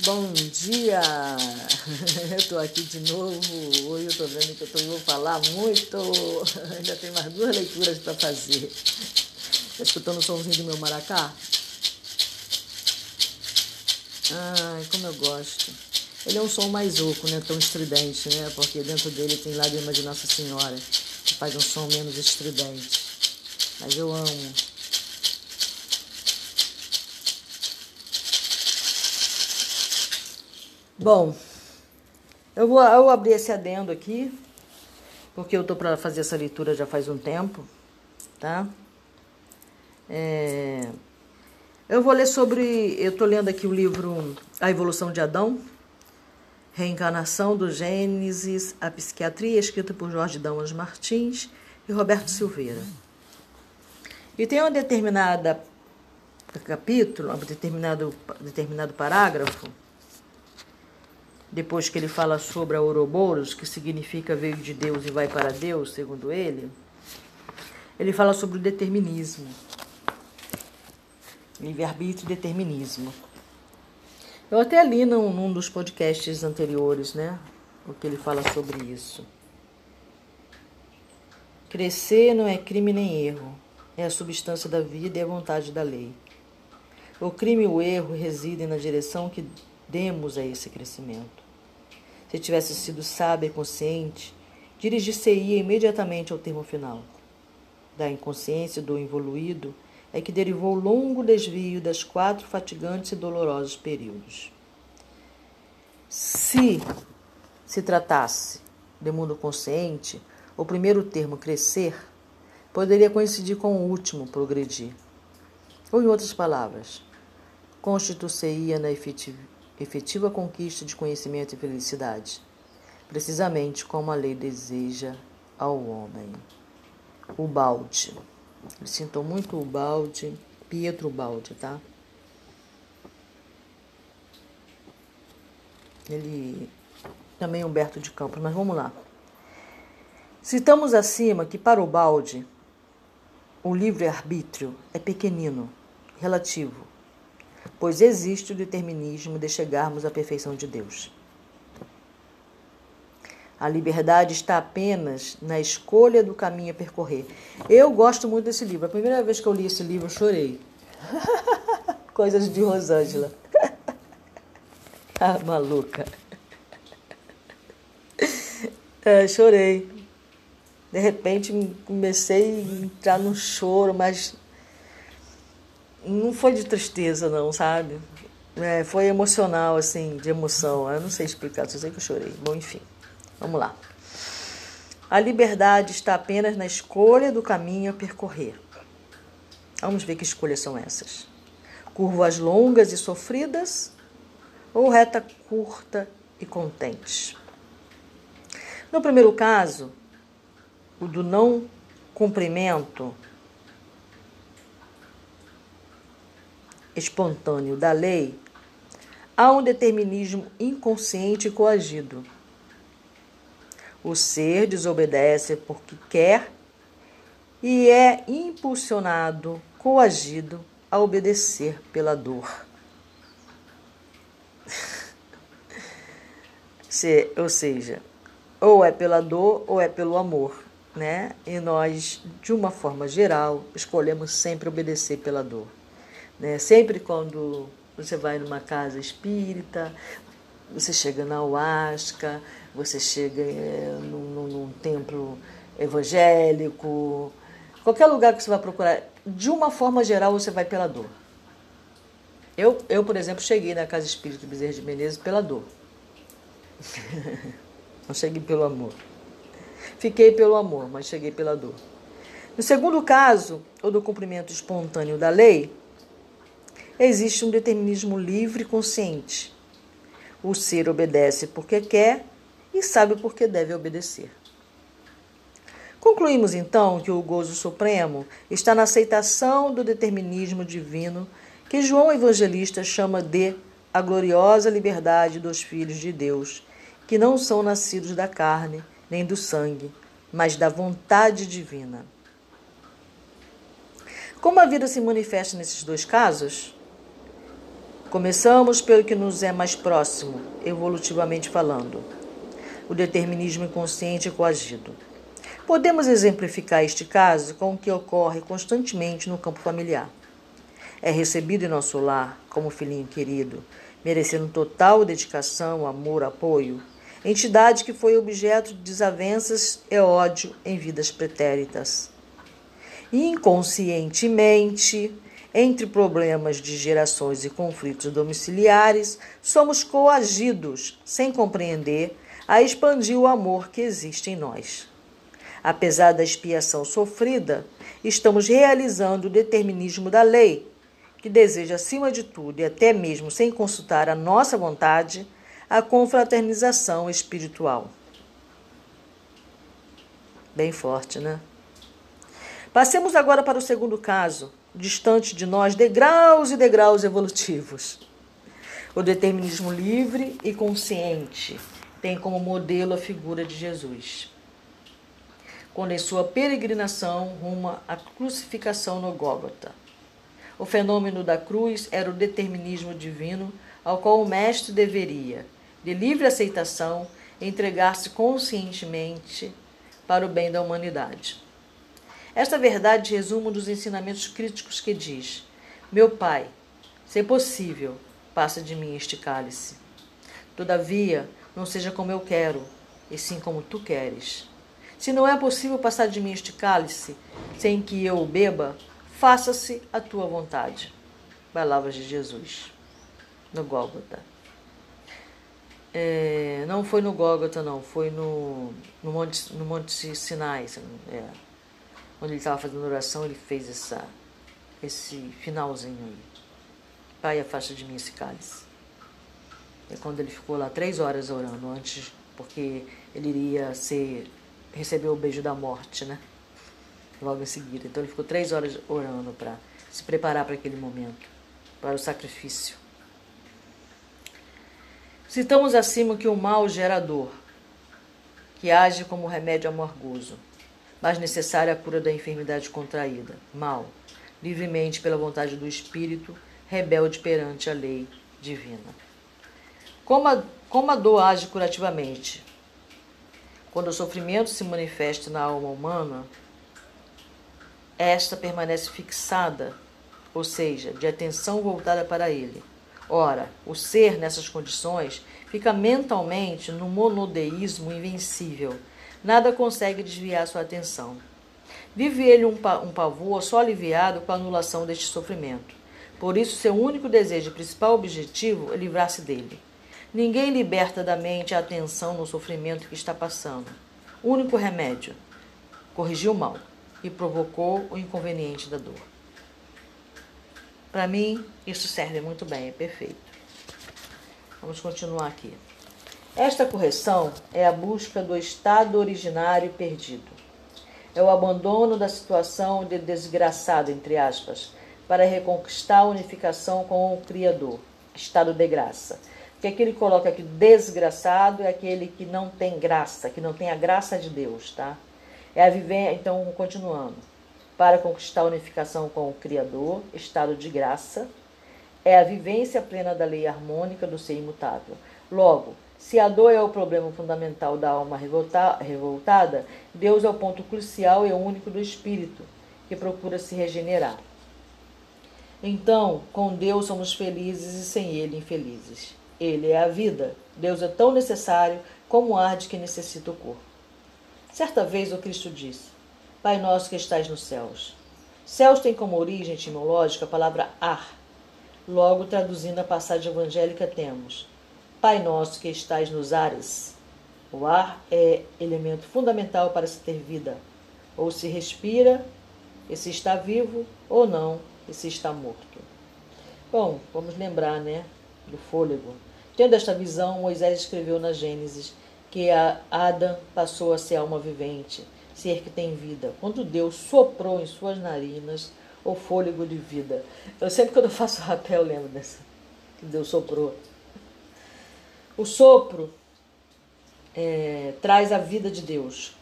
Bom dia! Eu tô aqui de novo. Hoje eu tô vendo que eu tô, vou falar muito. Ainda tem mais duas leituras para fazer. Tá escutando o somzinho do meu maracá? Ai, como eu gosto. Ele é um som mais oco, né? Tão estridente, né? Porque dentro dele tem lágrima de Nossa Senhora, que faz um som menos estridente. Mas eu amo. Bom, eu vou, eu abrir esse adendo aqui, porque eu estou para fazer essa leitura já faz um tempo, tá? É, eu vou ler sobre. Eu estou lendo aqui o livro A Evolução de Adão, Reencarnação do Gênesis, a Psiquiatria, escrita por Jorge Damas Martins e Roberto Silveira. E tem uma determinada capítulo, um determinado, determinado parágrafo depois que ele fala sobre a Ouroboros, que significa veio de Deus e vai para Deus, segundo ele, ele fala sobre o determinismo. Livre-arbítrio e determinismo. Eu até li num, num dos podcasts anteriores, né? O que ele fala sobre isso. Crescer não é crime nem erro, é a substância da vida e a vontade da lei. O crime e o erro residem na direção que demos a esse crescimento. Se tivesse sido sábia e consciente, dirigir-se-ia imediatamente ao termo final. Da inconsciência do involuído é que derivou o longo desvio das quatro fatigantes e dolorosos períodos. Se se tratasse de mundo consciente, o primeiro termo crescer poderia coincidir com o último progredir. Ou, em outras palavras, constituir-se-ia na efetividade efetiva conquista de conhecimento e felicidade, precisamente como a lei deseja ao homem. O balde. Ele sintou muito o balde, Pietro Balde, tá? Ele também Humberto de Campos, mas vamos lá. Citamos acima que para o balde o livre-arbítrio é pequenino, relativo, pois existe o determinismo de chegarmos à perfeição de Deus. A liberdade está apenas na escolha do caminho a percorrer. Eu gosto muito desse livro. A primeira vez que eu li esse livro, eu chorei. Coisas de Rosângela. ah, maluca. É, chorei. De repente comecei a entrar no choro, mas não foi de tristeza, não, sabe? É, foi emocional, assim, de emoção. Eu não sei explicar, só sei que eu chorei. Bom, enfim, vamos lá. A liberdade está apenas na escolha do caminho a percorrer. Vamos ver que escolhas são essas. Curvas longas e sofridas ou reta curta e contente? No primeiro caso, o do não cumprimento espontâneo da lei, há um determinismo inconsciente e coagido. O ser desobedece porque quer e é impulsionado, coagido a obedecer pela dor. Se, ou seja, ou é pela dor ou é pelo amor, né? E nós, de uma forma geral, escolhemos sempre obedecer pela dor. Né? Sempre quando você vai numa casa espírita, você chega na Huasca, você chega é, num, num, num, templo evangélico, qualquer lugar que você vai procurar, de uma forma geral você vai pela dor. Eu, eu por exemplo, cheguei na Casa Espírita Bezerra de Menezes pela dor. Não cheguei pelo amor. Fiquei pelo amor, mas cheguei pela dor. No segundo caso, o do cumprimento espontâneo da lei, existe um determinismo livre e consciente. O ser obedece porque quer e sabe porque deve obedecer. Concluímos então que o gozo supremo está na aceitação do determinismo divino que João Evangelista chama de a gloriosa liberdade dos filhos de Deus, que não são nascidos da carne nem do sangue, mas da vontade divina. Como a vida se manifesta nesses dois casos? Começamos pelo que nos é mais próximo, evolutivamente falando: o determinismo inconsciente e coagido. Podemos exemplificar este caso com o que ocorre constantemente no campo familiar. É recebido em nosso lar como filhinho querido, merecendo total dedicação, amor, apoio, entidade que foi objeto de desavenças e ódio em vidas pretéritas. Inconscientemente, entre problemas de gerações e conflitos domiciliares, somos coagidos, sem compreender, a expandir o amor que existe em nós. Apesar da expiação sofrida, estamos realizando o determinismo da lei, que deseja, acima de tudo, e até mesmo sem consultar a nossa vontade, a confraternização espiritual. Bem forte, né? Passemos agora para o segundo caso, distante de nós, degraus e degraus evolutivos. O determinismo livre e consciente tem como modelo a figura de Jesus quando em sua peregrinação rumo à crucificação no Gólgota. O fenômeno da cruz era o determinismo divino ao qual o mestre deveria, de livre aceitação, entregar-se conscientemente para o bem da humanidade. Esta verdade resume um dos ensinamentos críticos que diz: Meu Pai, se possível, passa de mim este cálice. Todavia, não seja como eu quero, e sim como tu queres. Se não é possível passar de mim este cálice sem que eu o beba, faça-se a tua vontade. Palavras de Jesus, no Gólgota. É, não foi no Gólgota, não, foi no, no, Monte, no Monte Sinai. É, quando ele estava fazendo oração, ele fez essa, esse finalzinho aí. Pai, afasta de mim esse cálice. É quando ele ficou lá três horas orando antes, porque ele iria ser recebeu o beijo da morte, né? Logo em seguida. Então ele ficou três horas orando para se preparar para aquele momento, para o sacrifício. Citamos acima que o mal gera dor, que age como remédio amargoso, mas necessária a cura da enfermidade contraída, mal, livremente pela vontade do espírito, rebelde perante a lei divina. Como a, como a dor age curativamente? Quando o sofrimento se manifesta na alma humana, esta permanece fixada, ou seja, de atenção voltada para ele. Ora, o ser nessas condições fica mentalmente no monodeísmo invencível. Nada consegue desviar sua atenção. Vive ele um, um pavor só aliviado com a anulação deste sofrimento. Por isso, seu único desejo e principal objetivo é livrar-se dele. Ninguém liberta da mente a atenção no sofrimento que está passando. Único remédio: corrigiu o mal e provocou o inconveniente da dor. Para mim, isso serve muito bem, é perfeito. Vamos continuar aqui. Esta correção é a busca do estado originário perdido. É o abandono da situação de desgraçado, entre aspas, para reconquistar a unificação com o Criador, estado de graça que aqui ele coloca aqui desgraçado é aquele que não tem graça, que não tem a graça de Deus, tá? É a viver, então, continuando. Para conquistar a unificação com o Criador, estado de graça, é a vivência plena da lei harmônica do ser imutável. Logo, se a dor é o problema fundamental da alma revoltada, Deus é o ponto crucial e único do espírito, que procura se regenerar. Então, com Deus somos felizes e sem Ele infelizes. Ele é a vida. Deus é tão necessário como o ar de que necessita o corpo. Certa vez o Cristo disse: Pai nosso que estás nos céus. Céus tem como origem etimológica a palavra ar. Logo, traduzindo a passagem evangélica, temos: Pai nosso que estás nos ares. O ar é elemento fundamental para se ter vida. Ou se respira, e se está vivo, ou não, e se está morto. Bom, vamos lembrar, né, do fôlego. Tendo esta visão, Moisés escreveu na Gênesis que a Adão passou a ser alma vivente, ser que tem vida, quando Deus soprou em suas narinas o fôlego de vida. Eu sempre quando eu faço rapel lembro dessa, que Deus soprou. O sopro é, traz a vida de Deus.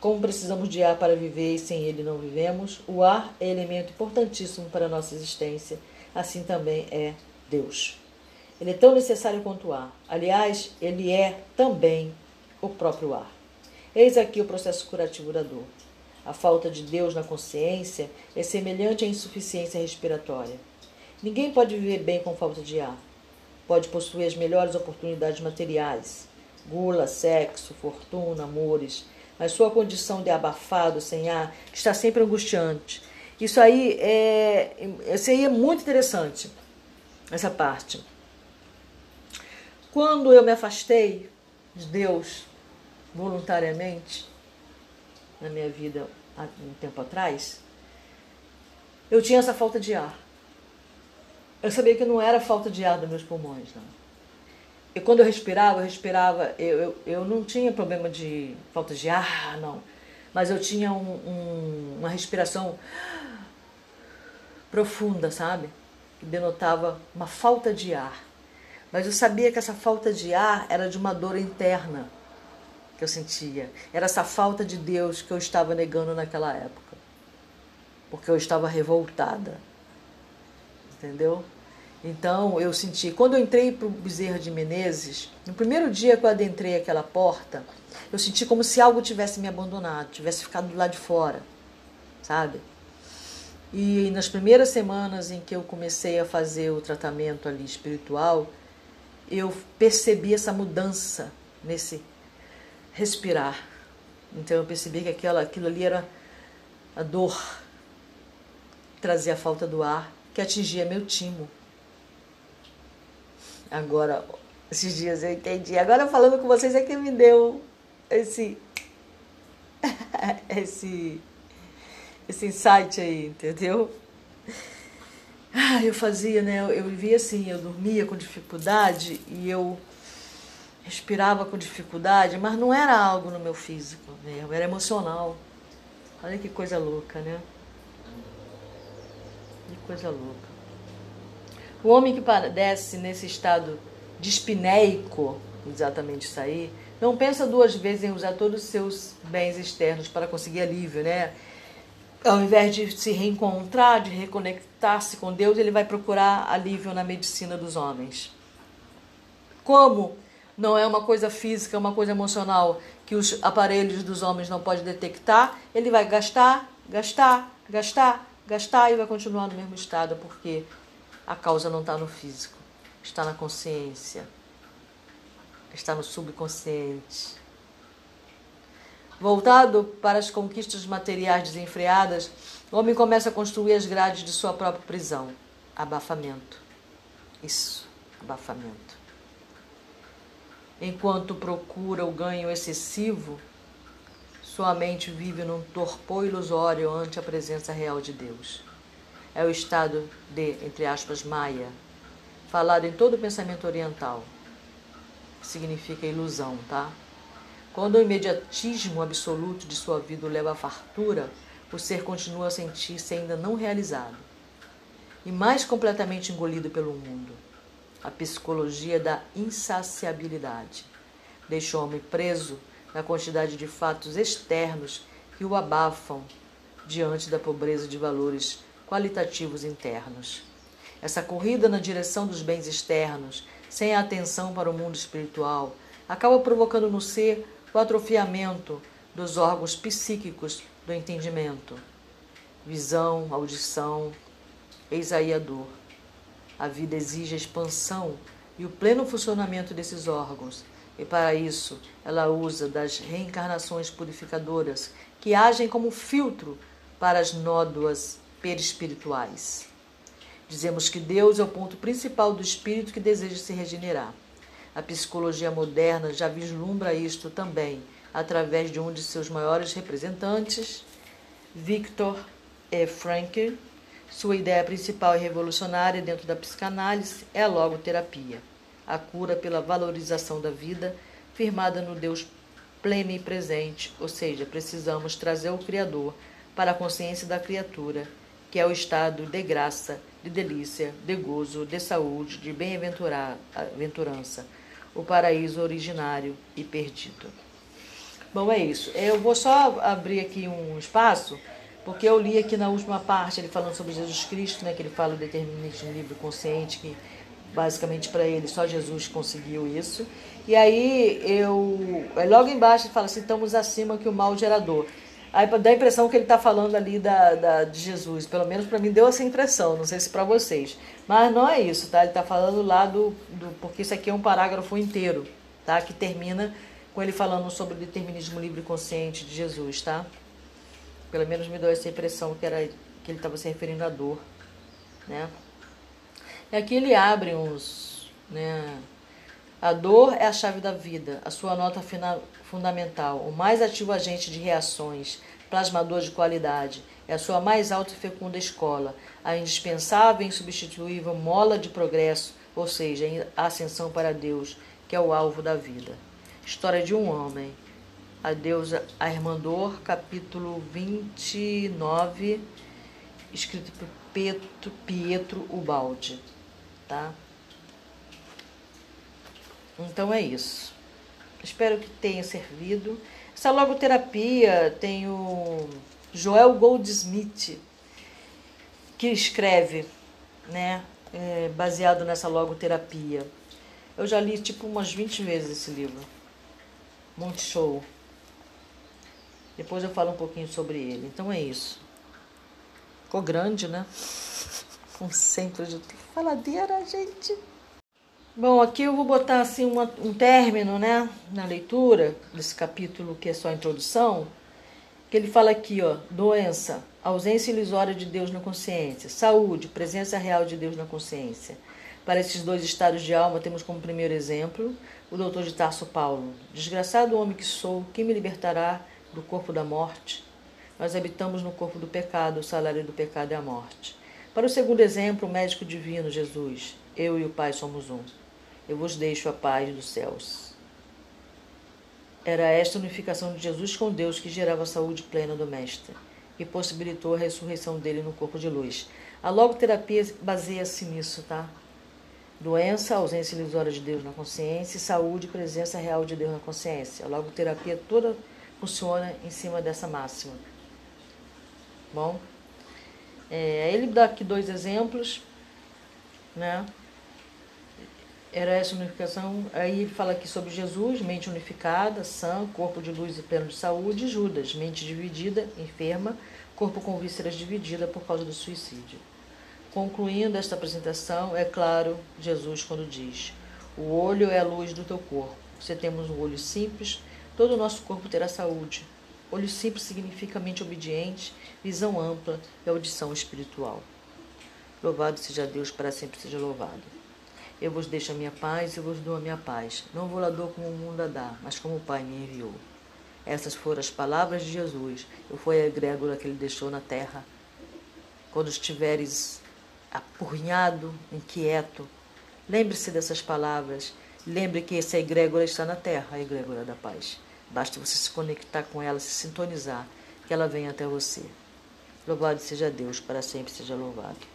Como precisamos de ar para viver e sem ele não vivemos, o ar é elemento importantíssimo para a nossa existência, assim também é Deus. Ele é tão necessário quanto o ar. Aliás, ele é também o próprio ar. Eis aqui o processo curativo da dor. A falta de Deus na consciência é semelhante à insuficiência respiratória. Ninguém pode viver bem com falta de ar. Pode possuir as melhores oportunidades materiais, gula, sexo, fortuna, amores, mas sua condição de abafado, sem ar, está sempre angustiante. Isso aí é, isso aí é muito interessante, essa parte. Quando eu me afastei de Deus voluntariamente na minha vida há um tempo atrás, eu tinha essa falta de ar. Eu sabia que não era falta de ar dos meus pulmões, não. E quando eu respirava, eu respirava, eu, eu, eu não tinha problema de falta de ar, não. Mas eu tinha um, um, uma respiração profunda, sabe? Que denotava uma falta de ar. Mas eu sabia que essa falta de ar era de uma dor interna que eu sentia. Era essa falta de Deus que eu estava negando naquela época. Porque eu estava revoltada. Entendeu? Então eu senti. Quando eu entrei para o Bezerra de Menezes, no primeiro dia que eu adentrei aquela porta, eu senti como se algo tivesse me abandonado, tivesse ficado do lado de fora, sabe? E nas primeiras semanas em que eu comecei a fazer o tratamento ali espiritual, eu percebi essa mudança nesse respirar. Então eu percebi que aquela, aquilo ali era a dor, trazia a falta do ar, que atingia meu timo. Agora, esses dias eu entendi. Agora falando com vocês é que me deu esse esse esse insight aí, entendeu? Ah, eu fazia, né? Eu, eu vivia assim, eu dormia com dificuldade e eu respirava com dificuldade, mas não era algo no meu físico mesmo, era emocional. Olha que coisa louca, né? Que coisa louca. O homem que padece nesse estado dispineico, exatamente isso aí, não pensa duas vezes em usar todos os seus bens externos para conseguir alívio, né? ao invés de se reencontrar, de reconectar-se com Deus, ele vai procurar alívio na medicina dos homens. Como não é uma coisa física, é uma coisa emocional que os aparelhos dos homens não podem detectar, ele vai gastar, gastar, gastar, gastar e vai continuar no mesmo estado, porque a causa não está no físico, está na consciência, está no subconsciente. Voltado para as conquistas materiais desenfreadas, o homem começa a construir as grades de sua própria prisão. Abafamento. Isso, abafamento. Enquanto procura o ganho excessivo, sua mente vive num torpor ilusório ante a presença real de Deus. É o estado de, entre aspas, Maya, falado em todo o pensamento oriental, significa ilusão, tá? Quando o imediatismo absoluto de sua vida o leva à fartura, o ser continua a sentir-se ainda não realizado e mais completamente engolido pelo mundo. A psicologia da insaciabilidade deixa o homem preso na quantidade de fatos externos que o abafam diante da pobreza de valores qualitativos internos. Essa corrida na direção dos bens externos, sem atenção para o mundo espiritual, acaba provocando no ser o atrofiamento dos órgãos psíquicos do entendimento, visão, audição, eis aí a dor. A vida exige a expansão e o pleno funcionamento desses órgãos, e para isso ela usa das reencarnações purificadoras que agem como filtro para as nódoas perispirituais. Dizemos que Deus é o ponto principal do espírito que deseja se regenerar. A psicologia moderna já vislumbra isto também através de um de seus maiores representantes, Viktor E. Frankl. Sua ideia principal e revolucionária dentro da psicanálise é a logoterapia, a cura pela valorização da vida, firmada no Deus pleno e presente, ou seja, precisamos trazer o Criador para a consciência da criatura, que é o estado de graça, de delícia, de gozo, de saúde, de bem-aventurança o paraíso originário e perdido. Bom, é isso. Eu vou só abrir aqui um espaço, porque eu li aqui na última parte, ele falando sobre Jesus Cristo, né, que ele fala o determinismo livre consciente, que basicamente para ele, só Jesus conseguiu isso. E aí eu. Logo embaixo ele fala assim: estamos acima que o mal gerador. Aí dá a impressão que ele está falando ali da, da, de Jesus. Pelo menos para mim deu essa impressão, não sei se para vocês. Mas não é isso, tá? Ele está falando lá do, do. Porque isso aqui é um parágrafo inteiro, tá? Que termina com ele falando sobre o determinismo livre e consciente de Jesus, tá? Pelo menos me deu essa impressão que, era, que ele estava se referindo à dor, né? E aqui ele abre uns. Né? A dor é a chave da vida, a sua nota final, fundamental, o mais ativo agente de reações, plasmador de qualidade, é a sua mais alta e fecunda escola, a indispensável e insubstituível mola de progresso, ou seja, a ascensão para Deus, que é o alvo da vida. História de um homem. A deusa Armandor, capítulo 29, escrito por Pietro, Pietro Ubaldi tá? Então é isso. Espero que tenha servido. Essa logoterapia tem o Joel Goldsmith, que escreve, né, é, baseado nessa logoterapia. Eu já li tipo umas 20 vezes esse livro. Muito show. Depois eu falo um pouquinho sobre ele. Então é isso. Ficou grande, né? Um centro de faladeira, gente. Bom, aqui eu vou botar assim uma, um término, né, na leitura desse capítulo que é só a introdução, que ele fala aqui, ó, doença, ausência ilusória de Deus na consciência, saúde, presença real de Deus na consciência. Para esses dois estados de alma, temos como primeiro exemplo o doutor de Tarso Paulo. Desgraçado homem que sou, quem me libertará do corpo da morte? Nós habitamos no corpo do pecado, o salário do pecado é a morte. Para o segundo exemplo, o médico divino, Jesus, eu e o Pai somos um. Eu vos deixo a paz dos céus. Era esta unificação de Jesus com Deus que gerava a saúde plena do Mestre e possibilitou a ressurreição dele no corpo de luz. A logoterapia baseia-se nisso, tá? Doença, ausência ilusória de Deus na consciência, saúde, presença real de Deus na consciência. A logoterapia toda funciona em cima dessa máxima. Bom? É, ele dá aqui dois exemplos, né? Era essa unificação. Aí fala aqui sobre Jesus, mente unificada, sã, corpo de luz e pleno de saúde, e Judas, mente dividida, enferma, corpo com vísceras dividida por causa do suicídio. Concluindo esta apresentação, é claro Jesus quando diz: O olho é a luz do teu corpo. Se temos um olho simples, todo o nosso corpo terá saúde. Olho simples significa mente obediente, visão ampla e audição espiritual. Louvado seja Deus, para sempre seja louvado. Eu vos deixo a minha paz e vos dou a minha paz. Não vou lá dou como o mundo a dá, mas como o Pai me enviou. Essas foram as palavras de Jesus. Eu fui a egrégora que ele deixou na terra. Quando estiveres apurrinhado, inquieto, lembre-se dessas palavras. Lembre que essa egrégora está na terra, a egrégora da paz. Basta você se conectar com ela, se sintonizar, que ela vem até você. Louvado seja Deus, para sempre seja louvado.